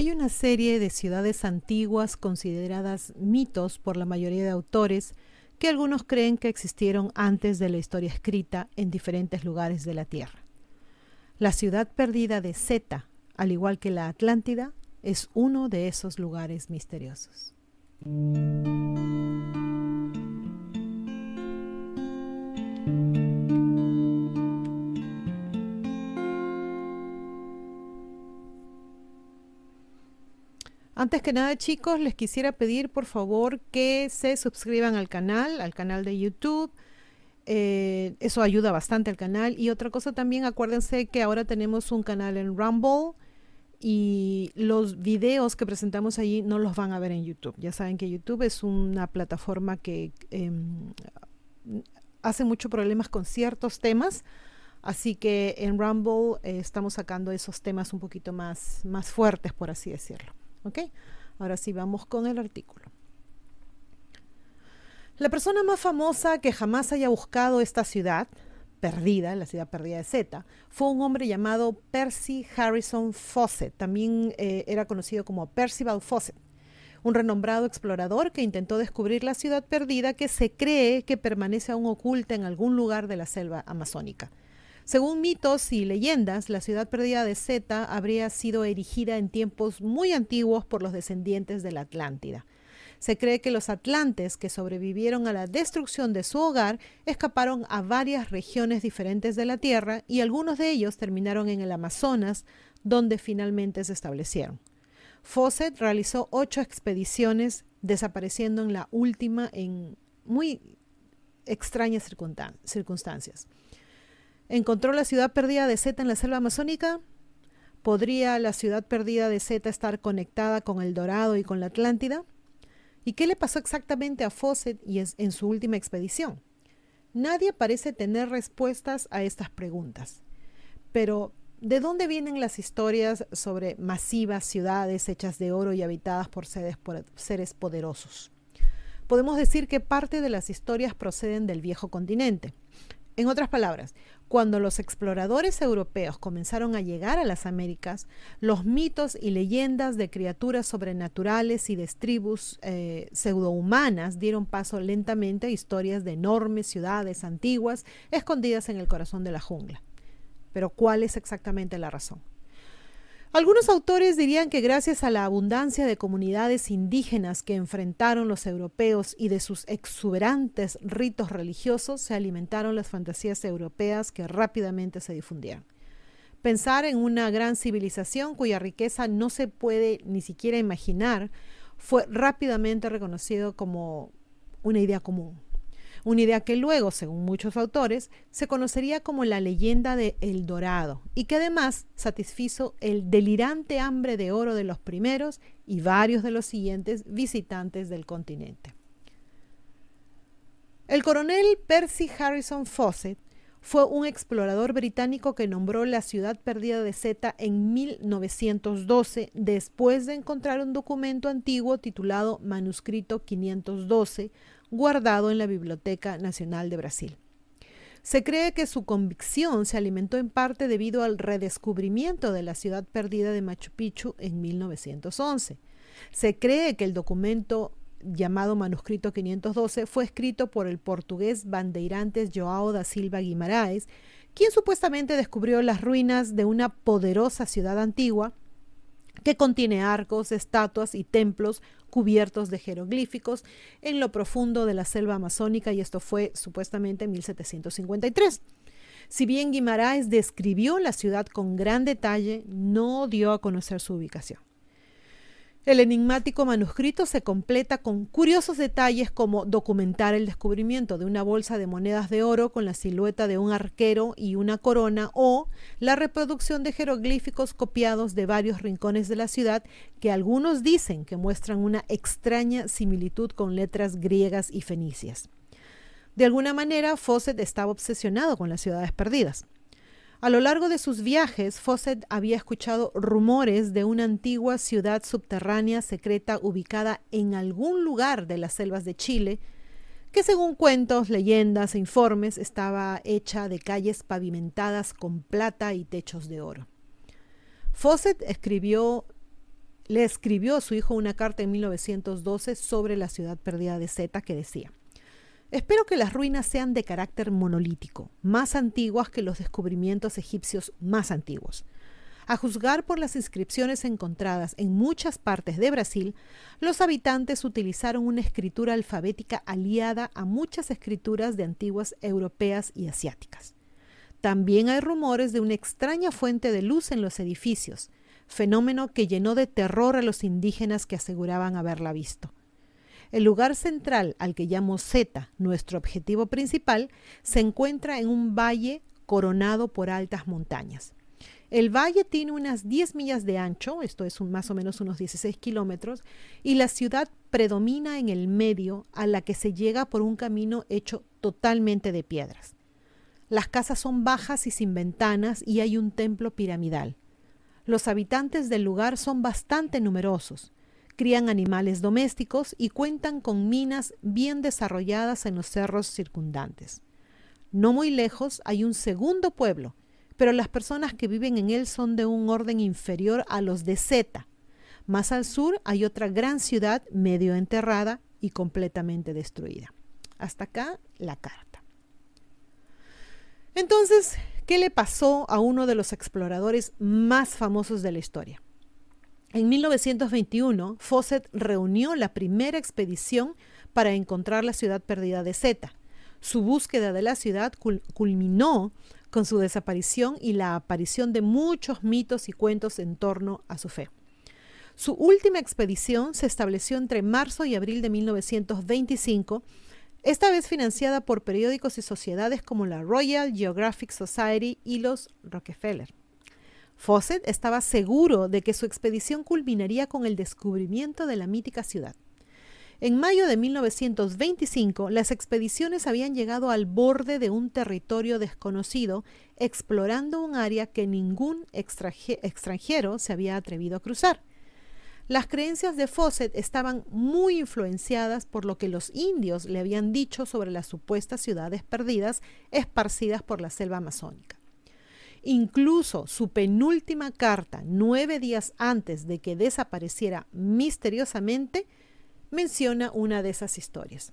Hay una serie de ciudades antiguas consideradas mitos por la mayoría de autores que algunos creen que existieron antes de la historia escrita en diferentes lugares de la Tierra. La ciudad perdida de Zeta, al igual que la Atlántida, es uno de esos lugares misteriosos. Antes que nada, chicos, les quisiera pedir por favor que se suscriban al canal, al canal de YouTube. Eh, eso ayuda bastante al canal. Y otra cosa también, acuérdense que ahora tenemos un canal en Rumble y los videos que presentamos allí no los van a ver en YouTube. Ya saben que YouTube es una plataforma que em, hace muchos problemas con ciertos temas. Así que en Rumble eh, estamos sacando esos temas un poquito más, más fuertes, por así decirlo. ¿Ok? Ahora sí vamos con el artículo. La persona más famosa que jamás haya buscado esta ciudad, perdida, la ciudad perdida de Z, fue un hombre llamado Percy Harrison Fawcett. También eh, era conocido como Percival Fawcett, un renombrado explorador que intentó descubrir la ciudad perdida que se cree que permanece aún oculta en algún lugar de la selva amazónica. Según mitos y leyendas, la ciudad perdida de Zeta habría sido erigida en tiempos muy antiguos por los descendientes de la Atlántida. Se cree que los atlantes que sobrevivieron a la destrucción de su hogar escaparon a varias regiones diferentes de la Tierra y algunos de ellos terminaron en el Amazonas, donde finalmente se establecieron. Fawcett realizó ocho expediciones, desapareciendo en la última en muy extrañas circunstancias. ¿Encontró la ciudad perdida de Zeta en la selva amazónica? ¿Podría la ciudad perdida de Zeta estar conectada con el Dorado y con la Atlántida? ¿Y qué le pasó exactamente a Fawcett en su última expedición? Nadie parece tener respuestas a estas preguntas. Pero, ¿de dónde vienen las historias sobre masivas ciudades hechas de oro y habitadas por seres, por seres poderosos? Podemos decir que parte de las historias proceden del viejo continente. En otras palabras, cuando los exploradores europeos comenzaron a llegar a las Américas, los mitos y leyendas de criaturas sobrenaturales y de tribus eh, pseudohumanas dieron paso lentamente a historias de enormes ciudades antiguas escondidas en el corazón de la jungla. Pero ¿cuál es exactamente la razón? Algunos autores dirían que gracias a la abundancia de comunidades indígenas que enfrentaron los europeos y de sus exuberantes ritos religiosos se alimentaron las fantasías europeas que rápidamente se difundieron. Pensar en una gran civilización cuya riqueza no se puede ni siquiera imaginar fue rápidamente reconocido como una idea común una idea que luego, según muchos autores, se conocería como la leyenda de El Dorado y que además satisfizo el delirante hambre de oro de los primeros y varios de los siguientes visitantes del continente. El coronel Percy Harrison Fawcett fue un explorador británico que nombró la ciudad perdida de Zeta en 1912 después de encontrar un documento antiguo titulado Manuscrito 512 guardado en la Biblioteca Nacional de Brasil. Se cree que su convicción se alimentó en parte debido al redescubrimiento de la ciudad perdida de Machu Picchu en 1911. Se cree que el documento llamado Manuscrito 512 fue escrito por el portugués bandeirantes Joao da Silva Guimarães, quien supuestamente descubrió las ruinas de una poderosa ciudad antigua que contiene arcos, estatuas y templos cubiertos de jeroglíficos en lo profundo de la selva amazónica y esto fue supuestamente en 1753. Si bien Guimaraes describió la ciudad con gran detalle, no dio a conocer su ubicación. El enigmático manuscrito se completa con curiosos detalles como documentar el descubrimiento de una bolsa de monedas de oro con la silueta de un arquero y una corona o la reproducción de jeroglíficos copiados de varios rincones de la ciudad que algunos dicen que muestran una extraña similitud con letras griegas y fenicias. De alguna manera, Fawcett estaba obsesionado con las ciudades perdidas. A lo largo de sus viajes, Fawcett había escuchado rumores de una antigua ciudad subterránea secreta ubicada en algún lugar de las selvas de Chile, que según cuentos, leyendas e informes estaba hecha de calles pavimentadas con plata y techos de oro. Fawcett escribió le escribió a su hijo una carta en 1912 sobre la ciudad perdida de Zeta que decía, Espero que las ruinas sean de carácter monolítico, más antiguas que los descubrimientos egipcios más antiguos. A juzgar por las inscripciones encontradas en muchas partes de Brasil, los habitantes utilizaron una escritura alfabética aliada a muchas escrituras de antiguas europeas y asiáticas. También hay rumores de una extraña fuente de luz en los edificios, fenómeno que llenó de terror a los indígenas que aseguraban haberla visto. El lugar central al que llamo Z, nuestro objetivo principal, se encuentra en un valle coronado por altas montañas. El valle tiene unas 10 millas de ancho, esto es más o menos unos 16 kilómetros, y la ciudad predomina en el medio a la que se llega por un camino hecho totalmente de piedras. Las casas son bajas y sin ventanas y hay un templo piramidal. Los habitantes del lugar son bastante numerosos, crían animales domésticos y cuentan con minas bien desarrolladas en los cerros circundantes. No muy lejos hay un segundo pueblo, pero las personas que viven en él son de un orden inferior a los de Zeta. Más al sur hay otra gran ciudad medio enterrada y completamente destruida. Hasta acá la carta. Entonces, ¿Qué le pasó a uno de los exploradores más famosos de la historia? En 1921, Fawcett reunió la primera expedición para encontrar la ciudad perdida de Zeta. Su búsqueda de la ciudad culminó con su desaparición y la aparición de muchos mitos y cuentos en torno a su fe. Su última expedición se estableció entre marzo y abril de 1925 esta vez financiada por periódicos y sociedades como la Royal Geographic Society y los Rockefeller. Fawcett estaba seguro de que su expedición culminaría con el descubrimiento de la mítica ciudad. En mayo de 1925, las expediciones habían llegado al borde de un territorio desconocido, explorando un área que ningún extranjero se había atrevido a cruzar. Las creencias de Fawcett estaban muy influenciadas por lo que los indios le habían dicho sobre las supuestas ciudades perdidas esparcidas por la selva amazónica. Incluso su penúltima carta, nueve días antes de que desapareciera misteriosamente, menciona una de esas historias.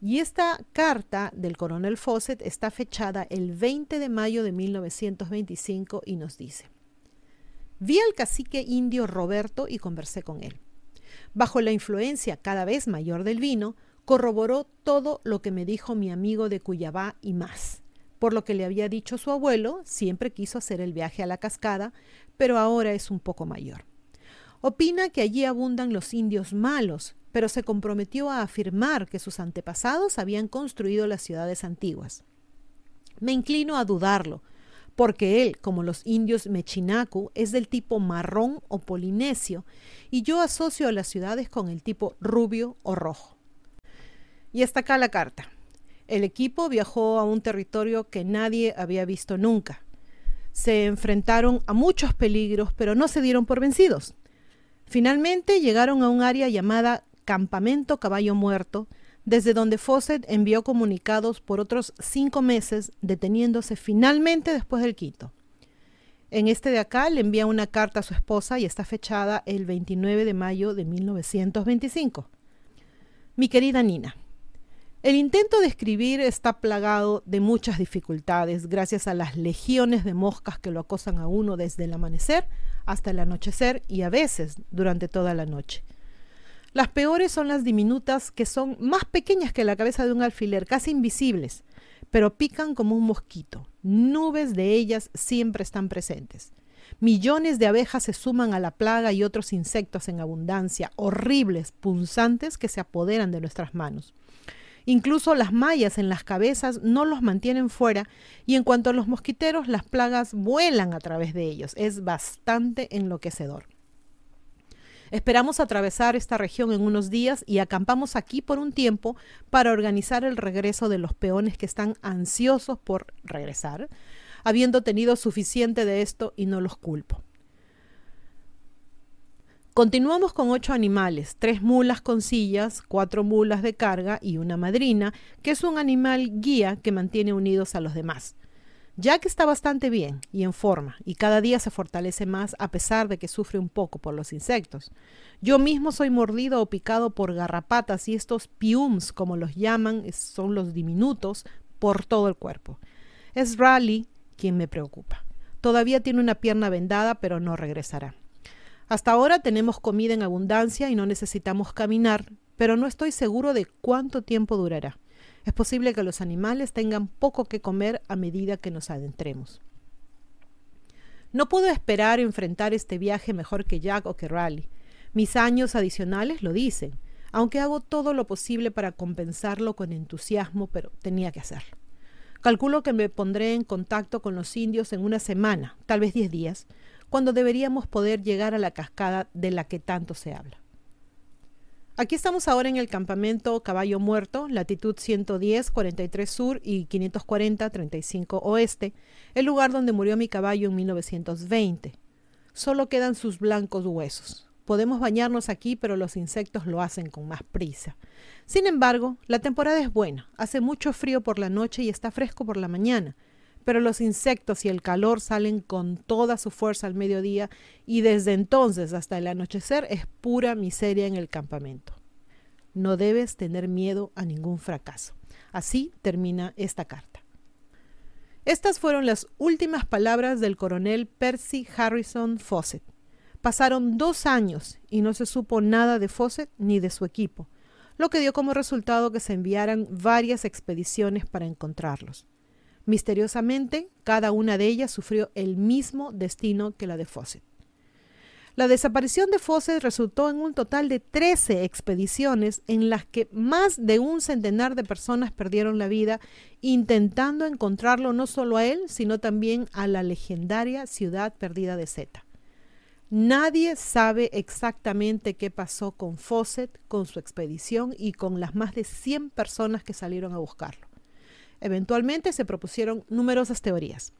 Y esta carta del coronel Fawcett está fechada el 20 de mayo de 1925 y nos dice, Vi al cacique indio Roberto y conversé con él. Bajo la influencia cada vez mayor del vino, corroboró todo lo que me dijo mi amigo de Cuyabá y más. Por lo que le había dicho su abuelo, siempre quiso hacer el viaje a la cascada, pero ahora es un poco mayor. Opina que allí abundan los indios malos, pero se comprometió a afirmar que sus antepasados habían construido las ciudades antiguas. Me inclino a dudarlo, porque él, como los indios Mechinacu, es del tipo marrón o polinesio, y yo asocio a las ciudades con el tipo rubio o rojo. Y hasta acá la carta. El equipo viajó a un territorio que nadie había visto nunca. Se enfrentaron a muchos peligros, pero no se dieron por vencidos. Finalmente llegaron a un área llamada Campamento Caballo Muerto, desde donde Fawcett envió comunicados por otros cinco meses, deteniéndose finalmente después del quinto. En este de acá le envía una carta a su esposa y está fechada el 29 de mayo de 1925. Mi querida Nina, el intento de escribir está plagado de muchas dificultades gracias a las legiones de moscas que lo acosan a uno desde el amanecer hasta el anochecer y a veces durante toda la noche. Las peores son las diminutas que son más pequeñas que la cabeza de un alfiler, casi invisibles, pero pican como un mosquito. Nubes de ellas siempre están presentes. Millones de abejas se suman a la plaga y otros insectos en abundancia, horribles, punzantes que se apoderan de nuestras manos. Incluso las mallas en las cabezas no los mantienen fuera y en cuanto a los mosquiteros, las plagas vuelan a través de ellos. Es bastante enloquecedor. Esperamos atravesar esta región en unos días y acampamos aquí por un tiempo para organizar el regreso de los peones que están ansiosos por regresar, habiendo tenido suficiente de esto y no los culpo. Continuamos con ocho animales, tres mulas con sillas, cuatro mulas de carga y una madrina, que es un animal guía que mantiene unidos a los demás. Jack está bastante bien y en forma, y cada día se fortalece más a pesar de que sufre un poco por los insectos. Yo mismo soy mordido o picado por garrapatas y estos piums, como los llaman, son los diminutos, por todo el cuerpo. Es Raleigh quien me preocupa. Todavía tiene una pierna vendada, pero no regresará. Hasta ahora tenemos comida en abundancia y no necesitamos caminar, pero no estoy seguro de cuánto tiempo durará. Es posible que los animales tengan poco que comer a medida que nos adentremos. No puedo esperar enfrentar este viaje mejor que Jack o que Raleigh. Mis años adicionales lo dicen, aunque hago todo lo posible para compensarlo con entusiasmo, pero tenía que hacerlo. Calculo que me pondré en contacto con los indios en una semana, tal vez diez días, cuando deberíamos poder llegar a la cascada de la que tanto se habla. Aquí estamos ahora en el campamento Caballo Muerto, latitud 110, 43 sur y 540, 35 oeste, el lugar donde murió mi caballo en 1920. Solo quedan sus blancos huesos. Podemos bañarnos aquí, pero los insectos lo hacen con más prisa. Sin embargo, la temporada es buena. Hace mucho frío por la noche y está fresco por la mañana. Pero los insectos y el calor salen con toda su fuerza al mediodía y desde entonces hasta el anochecer es pura miseria en el campamento. No debes tener miedo a ningún fracaso. Así termina esta carta. Estas fueron las últimas palabras del coronel Percy Harrison Fawcett. Pasaron dos años y no se supo nada de Fawcett ni de su equipo, lo que dio como resultado que se enviaran varias expediciones para encontrarlos. Misteriosamente, cada una de ellas sufrió el mismo destino que la de Fawcett. La desaparición de Fawcett resultó en un total de 13 expediciones en las que más de un centenar de personas perdieron la vida intentando encontrarlo no solo a él, sino también a la legendaria ciudad perdida de Zeta. Nadie sabe exactamente qué pasó con Fawcett, con su expedición y con las más de 100 personas que salieron a buscarlo. Eventualmente se propusieron numerosas teorías.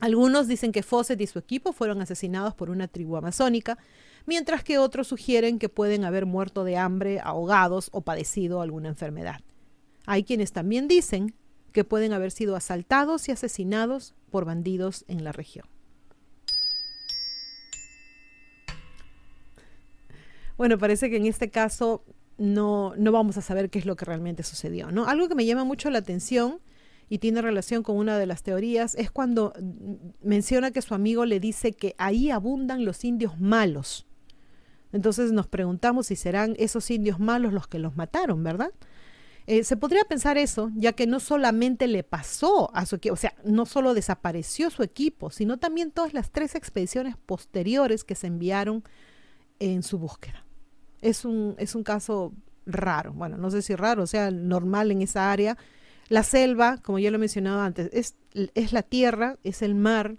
Algunos dicen que Fawcett y su equipo fueron asesinados por una tribu amazónica, mientras que otros sugieren que pueden haber muerto de hambre, ahogados o padecido alguna enfermedad. Hay quienes también dicen que pueden haber sido asaltados y asesinados por bandidos en la región. Bueno, parece que en este caso no, no vamos a saber qué es lo que realmente sucedió. ¿no? Algo que me llama mucho la atención y tiene relación con una de las teorías es cuando menciona que su amigo le dice que ahí abundan los indios malos. Entonces nos preguntamos si serán esos indios malos los que los mataron, ¿verdad? Eh, se podría pensar eso, ya que no solamente le pasó a su equipo, o sea, no solo desapareció su equipo, sino también todas las tres expediciones posteriores que se enviaron en su búsqueda es un, es un caso raro. Bueno, no sé si raro, o sea, normal en esa área. La selva, como ya lo he mencionado antes, es, es la tierra, es el mar.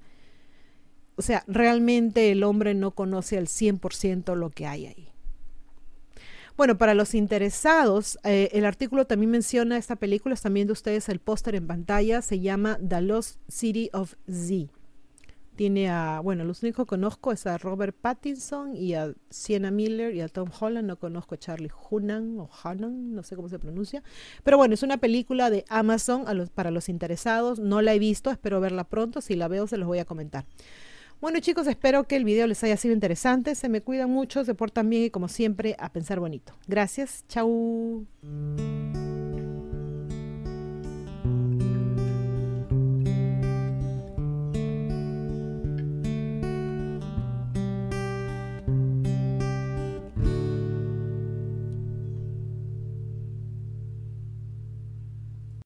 O sea, realmente el hombre no conoce al 100% lo que hay ahí. Bueno, para los interesados, eh, el artículo también menciona esta película, están viendo ustedes el póster en pantalla, se llama The Lost City of Z. Tiene a, bueno, los únicos que conozco es a Robert Pattinson y a Sienna Miller y a Tom Holland. No conozco a Charlie Hunnam o Hunnam, no sé cómo se pronuncia. Pero bueno, es una película de Amazon para los interesados. No la he visto, espero verla pronto. Si la veo, se los voy a comentar. Bueno chicos, espero que el video les haya sido interesante. Se me cuidan mucho, se portan bien y como siempre, a pensar bonito. Gracias, chau.